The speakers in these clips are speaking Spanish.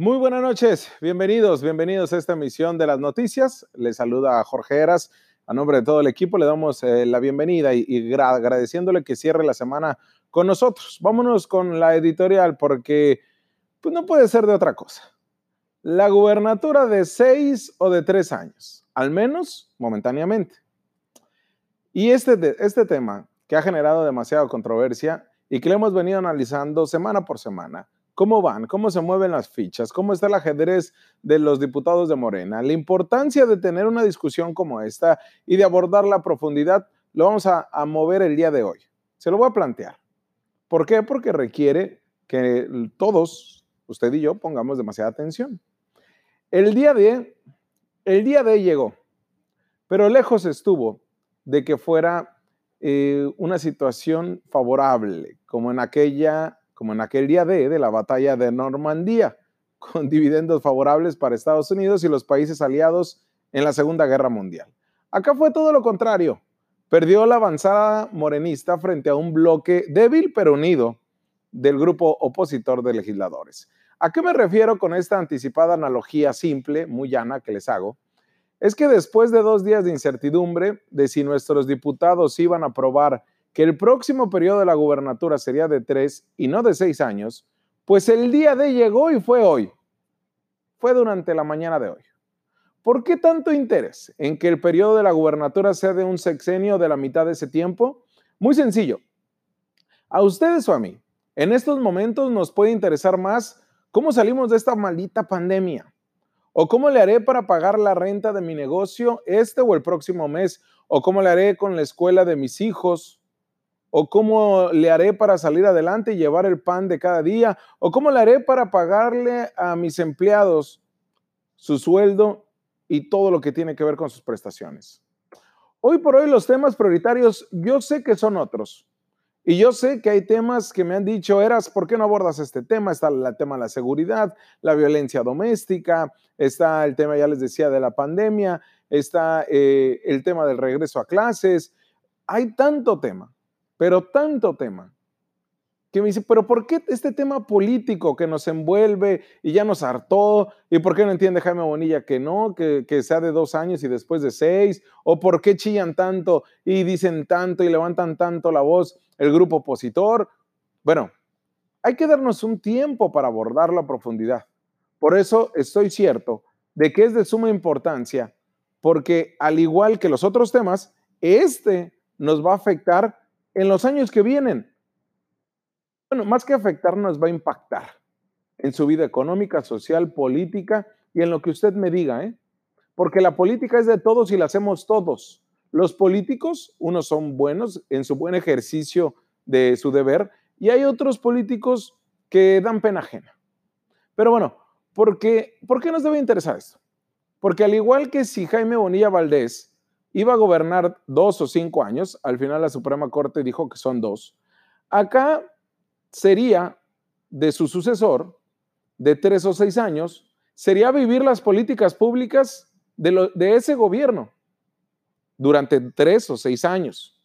Muy buenas noches, bienvenidos, bienvenidos a esta emisión de las noticias. Les saluda Jorge Eras. A nombre de todo el equipo le damos eh, la bienvenida y, y agradeciéndole que cierre la semana con nosotros. Vámonos con la editorial porque pues, no puede ser de otra cosa. La gubernatura de seis o de tres años, al menos momentáneamente. Y este, este tema que ha generado demasiada controversia y que le hemos venido analizando semana por semana, cómo van, cómo se mueven las fichas, cómo está el ajedrez de los diputados de Morena, la importancia de tener una discusión como esta y de abordar la profundidad, lo vamos a, mover el día de hoy. Se lo voy a plantear. ¿Por qué? Porque requiere que todos, usted y yo, pongamos demasiada atención. El día de, el día de llegó, pero lejos estuvo de que fuera eh, una situación favorable, como en aquella como en aquel día de, de la batalla de Normandía, con dividendos favorables para Estados Unidos y los países aliados en la Segunda Guerra Mundial. Acá fue todo lo contrario. Perdió la avanzada morenista frente a un bloque débil pero unido del grupo opositor de legisladores. ¿A qué me refiero con esta anticipada analogía simple, muy llana que les hago? Es que después de dos días de incertidumbre de si nuestros diputados iban a aprobar que el próximo periodo de la gubernatura sería de tres y no de seis años, pues el día de llegó y fue hoy. Fue durante la mañana de hoy. ¿Por qué tanto interés en que el periodo de la gubernatura sea de un sexenio de la mitad de ese tiempo? Muy sencillo. A ustedes o a mí, en estos momentos nos puede interesar más cómo salimos de esta maldita pandemia. O cómo le haré para pagar la renta de mi negocio este o el próximo mes. O cómo le haré con la escuela de mis hijos ¿O cómo le haré para salir adelante y llevar el pan de cada día? ¿O cómo le haré para pagarle a mis empleados su sueldo y todo lo que tiene que ver con sus prestaciones? Hoy por hoy los temas prioritarios yo sé que son otros. Y yo sé que hay temas que me han dicho, Eras, ¿por qué no abordas este tema? Está el tema de la seguridad, la violencia doméstica, está el tema, ya les decía, de la pandemia, está eh, el tema del regreso a clases. Hay tanto tema pero tanto tema, que me dice, pero ¿por qué este tema político que nos envuelve y ya nos hartó? ¿Y por qué no entiende Jaime Bonilla que no, que, que sea de dos años y después de seis? ¿O por qué chillan tanto y dicen tanto y levantan tanto la voz el grupo opositor? Bueno, hay que darnos un tiempo para abordarlo a profundidad. Por eso estoy cierto de que es de suma importancia, porque al igual que los otros temas, este nos va a afectar en los años que vienen. Bueno, más que afectarnos, va a impactar en su vida económica, social, política y en lo que usted me diga, ¿eh? Porque la política es de todos y la hacemos todos. Los políticos, unos son buenos en su buen ejercicio de su deber y hay otros políticos que dan pena ajena. Pero bueno, ¿por qué, ¿por qué nos debe interesar esto? Porque al igual que si Jaime Bonilla Valdés iba a gobernar dos o cinco años, al final la Suprema Corte dijo que son dos. Acá sería de su sucesor, de tres o seis años, sería vivir las políticas públicas de, de ese gobierno durante tres o seis años.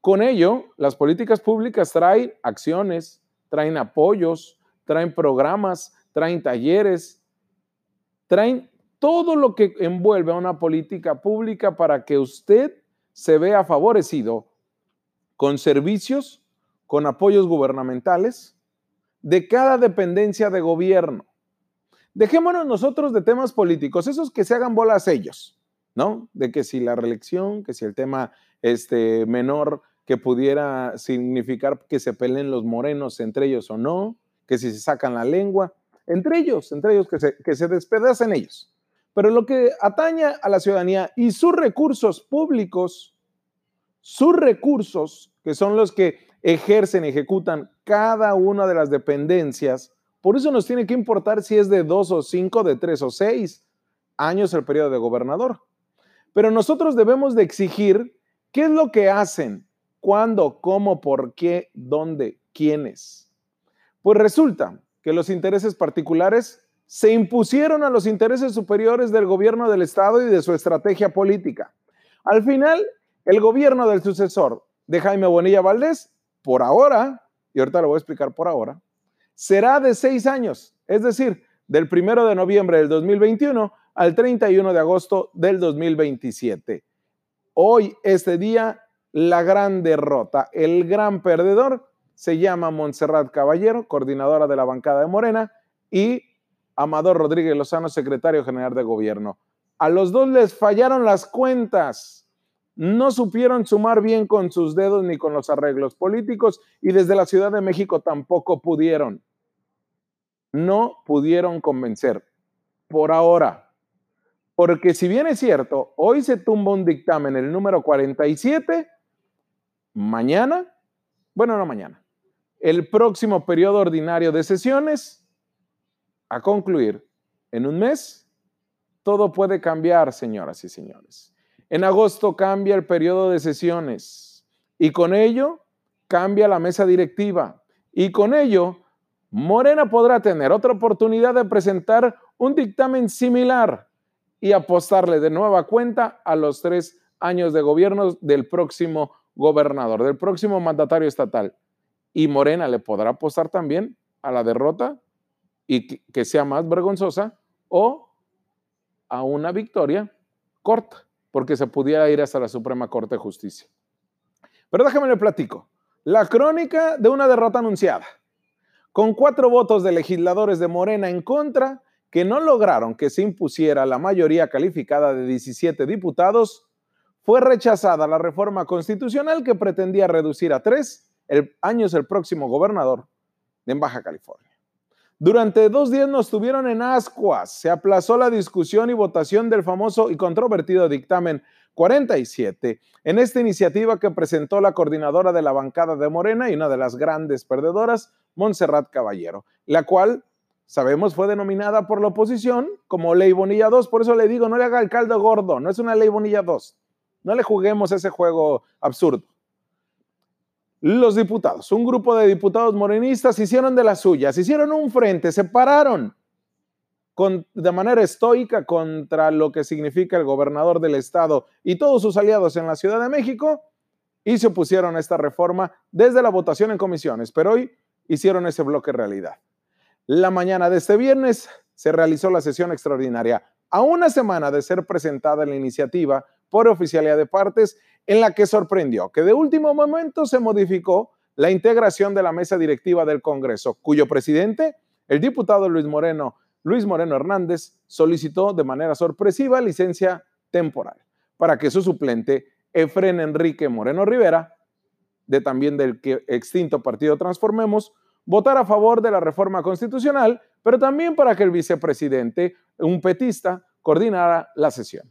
Con ello, las políticas públicas traen acciones, traen apoyos, traen programas, traen talleres, traen todo lo que envuelve a una política pública para que usted se vea favorecido con servicios, con apoyos gubernamentales de cada dependencia de gobierno. Dejémonos nosotros de temas políticos, esos que se hagan bolas ellos, ¿no? De que si la reelección, que si el tema este, menor que pudiera significar que se peleen los morenos entre ellos o no, que si se sacan la lengua, entre ellos, entre ellos, que se, que se despedacen ellos. Pero lo que ataña a la ciudadanía y sus recursos públicos, sus recursos, que son los que ejercen, ejecutan cada una de las dependencias, por eso nos tiene que importar si es de dos o cinco, de tres o seis años el periodo de gobernador. Pero nosotros debemos de exigir qué es lo que hacen, cuándo, cómo, por qué, dónde, quiénes. Pues resulta que los intereses particulares se impusieron a los intereses superiores del gobierno del Estado y de su estrategia política. Al final, el gobierno del sucesor de Jaime Bonilla Valdés, por ahora, y ahorita lo voy a explicar por ahora, será de seis años, es decir, del 1 de noviembre del 2021 al 31 de agosto del 2027. Hoy, este día, la gran derrota, el gran perdedor se llama Montserrat Caballero, coordinadora de la bancada de Morena, y Amador Rodríguez Lozano, secretario general de gobierno. A los dos les fallaron las cuentas. No supieron sumar bien con sus dedos ni con los arreglos políticos y desde la Ciudad de México tampoco pudieron. No pudieron convencer. Por ahora. Porque si bien es cierto, hoy se tumba un dictamen, el número 47, mañana, bueno, no mañana, el próximo periodo ordinario de sesiones a concluir en un mes, todo puede cambiar, señoras y señores. En agosto cambia el periodo de sesiones y con ello cambia la mesa directiva y con ello Morena podrá tener otra oportunidad de presentar un dictamen similar y apostarle de nueva cuenta a los tres años de gobierno del próximo gobernador, del próximo mandatario estatal. Y Morena le podrá apostar también a la derrota y que, sea más vergonzosa o a una victoria corta, porque se pudiera ir hasta la Suprema Corte de Justicia. Pero déjame le platico. La crónica de una derrota anunciada, con cuatro votos de legisladores de Morena en contra, que no lograron que se impusiera la mayoría calificada de 17 diputados, fue rechazada la reforma constitucional que pretendía reducir a tres años el próximo gobernador de Baja California. Durante dos días nos tuvieron en ascuas. Se aplazó la discusión y votación del famoso y controvertido dictamen 47 en esta iniciativa que presentó la coordinadora de la bancada de Morena y una de las grandes perdedoras, Montserrat Caballero, la cual sabemos fue denominada por la oposición como Ley Bonilla 2. Por eso le digo, no le haga el caldo gordo, no es una Ley Bonilla 2. No le juguemos ese juego absurdo. Los diputados, un grupo de diputados morenistas hicieron de las suyas, hicieron un frente, se pararon de manera estoica contra lo que significa el gobernador del estado y todos sus aliados en la Ciudad de México y se opusieron a esta reforma desde la votación en comisiones, pero hoy hicieron ese bloque realidad. La mañana de este viernes se realizó la sesión extraordinaria. A una semana de ser presentada la iniciativa por oficialidad de partes, en la que sorprendió que de último momento se modificó la integración de la mesa directiva del Congreso, cuyo presidente, el diputado Luis Moreno, Luis Moreno Hernández, solicitó de manera sorpresiva licencia temporal para que su suplente, Efren Enrique Moreno Rivera, de también del extinto partido Transformemos, votara a favor de la reforma constitucional, pero también para que el vicepresidente, un petista, coordinara la sesión.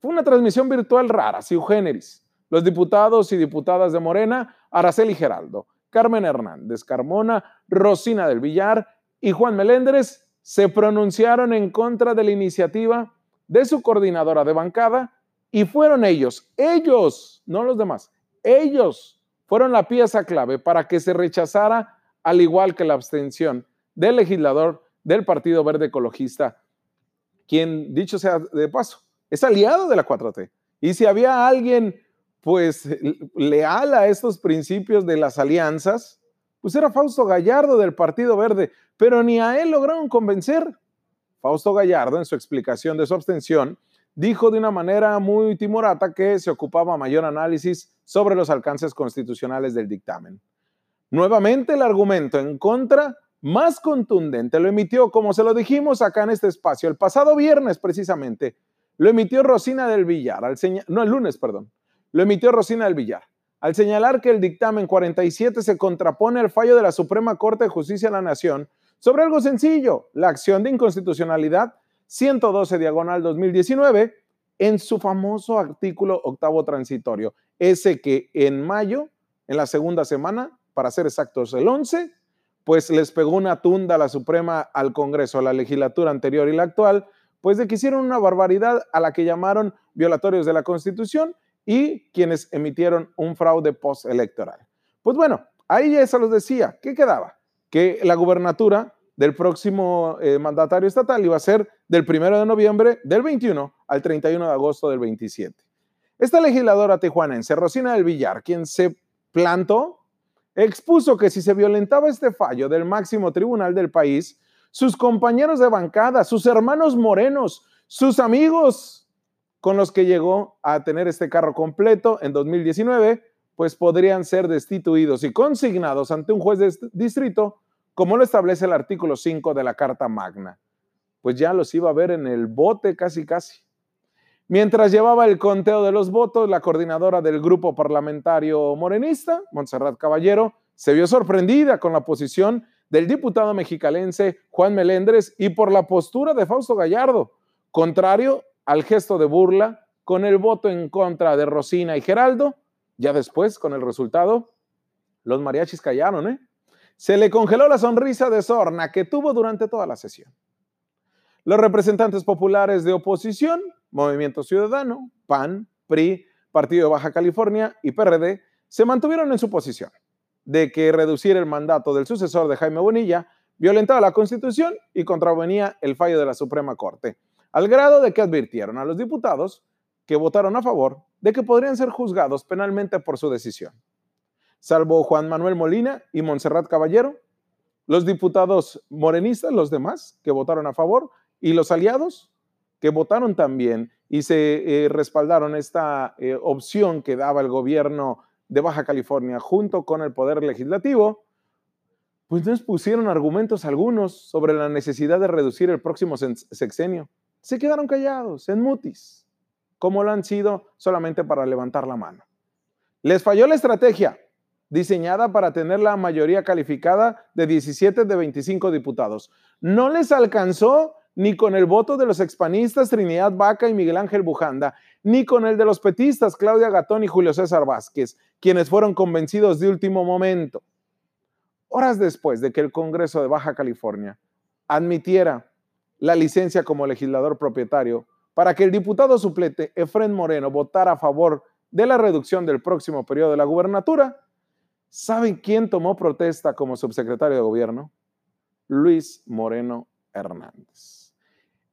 Fue una transmisión virtual rara, si generis. Los diputados y diputadas de Morena, Araceli Geraldo, Carmen Hernández Carmona, Rosina del Villar y Juan Meléndez se pronunciaron en contra de la iniciativa de su coordinadora de bancada y fueron ellos, ellos, no los demás, ellos fueron la pieza clave para que se rechazara, al igual que la abstención del legislador del Partido Verde Ecologista, quien, dicho sea de paso, es aliado de la 4T. Y si había alguien, pues, leal a estos principios de las alianzas, pues era Fausto Gallardo del Partido Verde, pero ni a él lograron convencer. Fausto Gallardo, en su explicación de su abstención, dijo de una manera muy timorata que se ocupaba mayor análisis sobre los alcances constitucionales del dictamen. Nuevamente el argumento en contra más contundente lo emitió, como se lo dijimos acá en este espacio, el pasado viernes precisamente, lo emitió Rosina del Villar, al no el lunes, perdón. Lo emitió Rosina del Villar. Al señalar que el dictamen 47 se contrapone al fallo de la Suprema Corte de Justicia de la Nación sobre algo sencillo, la acción de inconstitucionalidad 112 diagonal 2019 en su famoso artículo octavo transitorio, ese que en mayo, en la segunda semana, para ser exactos el 11, pues les pegó una tunda a la Suprema, al Congreso, a la legislatura anterior y la actual, pues de que hicieron una barbaridad a la que llamaron violatorios de la Constitución y quienes emitieron un fraude postelectoral. Pues bueno, ahí ya se los decía, ¿qué quedaba? Que la gubernatura del próximo eh, mandatario estatal iba a ser del 1 de noviembre del 21 al 31 de agosto del 27. Esta legisladora tijuanense, Rosina del Villar, quien se plantó, expuso que si se violentaba este fallo del máximo tribunal del país, sus compañeros de bancada, sus hermanos morenos, sus amigos con los que llegó a tener este carro completo en 2019, pues podrían ser destituidos y consignados ante un juez de distrito, como lo establece el artículo 5 de la Carta Magna. Pues ya los iba a ver en el bote casi casi. Mientras llevaba el conteo de los votos, la coordinadora del grupo parlamentario morenista, Montserrat Caballero, se vio sorprendida con la posición del diputado mexicalense Juan Melendres y por la postura de Fausto Gallardo, contrario al gesto de burla con el voto en contra de Rosina y Geraldo. Ya después, con el resultado, los mariachis callaron, ¿eh? Se le congeló la sonrisa de sorna que tuvo durante toda la sesión. Los representantes populares de oposición, Movimiento Ciudadano, PAN, PRI, Partido de Baja California y PRD, se mantuvieron en su posición de que reducir el mandato del sucesor de Jaime Bonilla violentaba la Constitución y contravenía el fallo de la Suprema Corte, al grado de que advirtieron a los diputados que votaron a favor de que podrían ser juzgados penalmente por su decisión. Salvo Juan Manuel Molina y Montserrat Caballero, los diputados morenistas, los demás que votaron a favor, y los aliados que votaron también y se eh, respaldaron esta eh, opción que daba el gobierno de Baja California junto con el Poder Legislativo, pues no expusieron argumentos algunos sobre la necesidad de reducir el próximo sexenio. Se quedaron callados, en mutis, como lo han sido solamente para levantar la mano. Les falló la estrategia diseñada para tener la mayoría calificada de 17 de 25 diputados. No les alcanzó ni con el voto de los expanistas Trinidad Vaca y Miguel Ángel Bujanda, ni con el de los petistas Claudia Gatón y Julio César Vázquez, quienes fueron convencidos de último momento. Horas después de que el Congreso de Baja California admitiera la licencia como legislador propietario para que el diputado suplente Efren Moreno votara a favor de la reducción del próximo periodo de la gubernatura, ¿saben quién tomó protesta como subsecretario de gobierno? Luis Moreno Hernández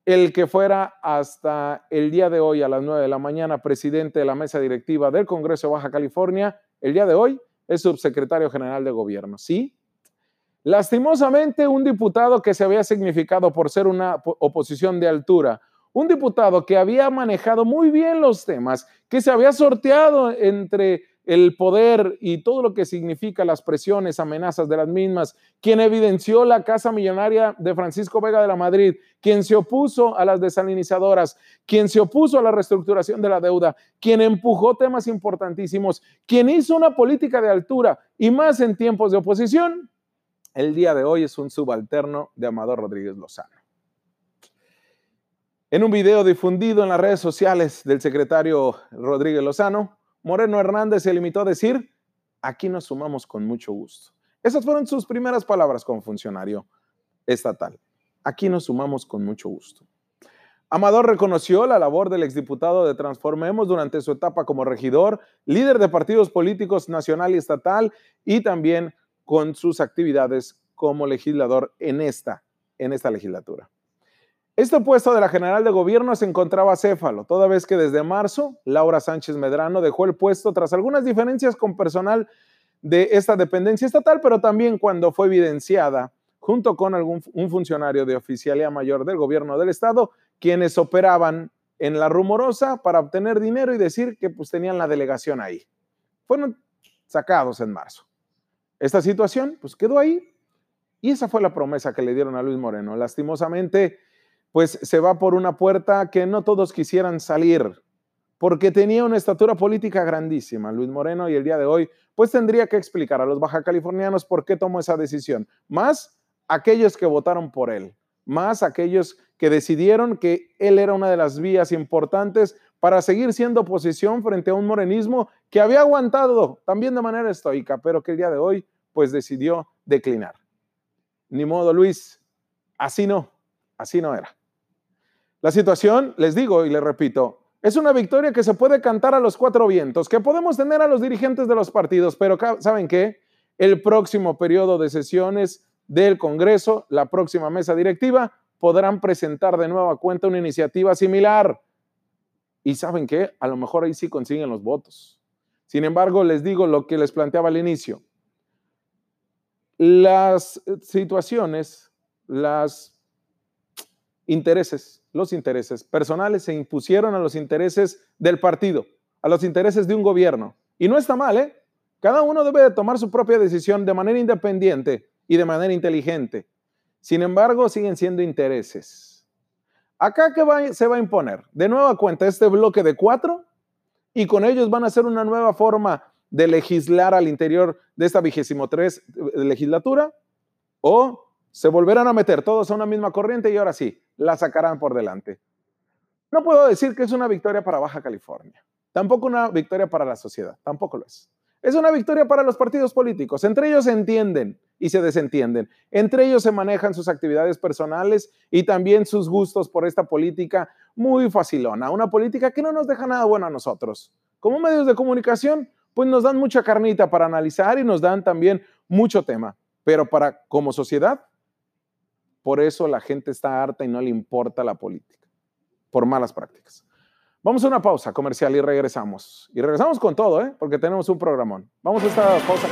el que fuera hasta el día de hoy a las 9 de la mañana presidente de la mesa directiva del Congreso de Baja California, el día de hoy es subsecretario general de gobierno. Sí, lastimosamente un diputado que se había significado por ser una oposición de altura, un diputado que había manejado muy bien los temas, que se había sorteado entre el poder y todo lo que significa las presiones, amenazas de las mismas, quien evidenció la casa millonaria de Francisco Vega de la Madrid, quien se opuso a las desalinizadoras, quien se opuso a la reestructuración de la deuda, quien empujó temas importantísimos, quien hizo una política de altura y más en tiempos de oposición, el día de hoy es un subalterno de Amador Rodríguez Lozano. En un video difundido en las redes sociales del secretario Rodríguez Lozano, Moreno Hernández se limitó a decir, aquí nos sumamos con mucho gusto. Esas fueron sus primeras palabras como funcionario estatal. Aquí nos sumamos con mucho gusto. Amador reconoció la labor del exdiputado de Transformemos durante su etapa como regidor, líder de partidos políticos nacional y estatal y también con sus actividades como legislador en esta, en esta legislatura. Este puesto de la general de gobierno se encontraba céfalo, toda vez que desde marzo Laura Sánchez Medrano dejó el puesto tras algunas diferencias con personal de esta dependencia estatal, pero también cuando fue evidenciada junto con algún, un funcionario de oficialía mayor del gobierno del estado, quienes operaban en la rumorosa para obtener dinero y decir que pues tenían la delegación ahí. Fueron sacados en marzo. Esta situación pues quedó ahí y esa fue la promesa que le dieron a Luis Moreno. Lastimosamente, pues se va por una puerta que no todos quisieran salir, porque tenía una estatura política grandísima, Luis Moreno, y el día de hoy, pues tendría que explicar a los baja californianos por qué tomó esa decisión, más aquellos que votaron por él, más aquellos que decidieron que él era una de las vías importantes para seguir siendo oposición frente a un morenismo que había aguantado también de manera estoica, pero que el día de hoy pues decidió declinar. Ni modo, Luis, así no, así no era. La situación, les digo y les repito, es una victoria que se puede cantar a los cuatro vientos, que podemos tener a los dirigentes de los partidos, pero ¿saben qué? El próximo periodo de sesiones del Congreso, la próxima mesa directiva, podrán presentar de nueva cuenta una iniciativa similar. Y ¿saben qué? A lo mejor ahí sí consiguen los votos. Sin embargo, les digo lo que les planteaba al inicio. Las situaciones las intereses, los intereses personales se impusieron a los intereses del partido, a los intereses de un gobierno. Y no está mal, ¿eh? Cada uno debe de tomar su propia decisión de manera independiente y de manera inteligente. Sin embargo, siguen siendo intereses. Acá que se va a imponer, de nueva cuenta, este bloque de cuatro y con ellos van a hacer una nueva forma de legislar al interior de esta vigésimo tres legislatura o se volverán a meter todos a una misma corriente y ahora sí, la sacarán por delante. No puedo decir que es una victoria para Baja California, tampoco una victoria para la sociedad, tampoco lo es. Es una victoria para los partidos políticos. Entre ellos se entienden y se desentienden. Entre ellos se manejan sus actividades personales y también sus gustos por esta política muy facilona. Una política que no nos deja nada bueno a nosotros. Como medios de comunicación, pues nos dan mucha carnita para analizar y nos dan también mucho tema. Pero para como sociedad, por eso la gente está harta y no le importa la política, por malas prácticas. Vamos a una pausa comercial y regresamos. Y regresamos con todo, ¿eh? porque tenemos un programón. Vamos a esta pausa.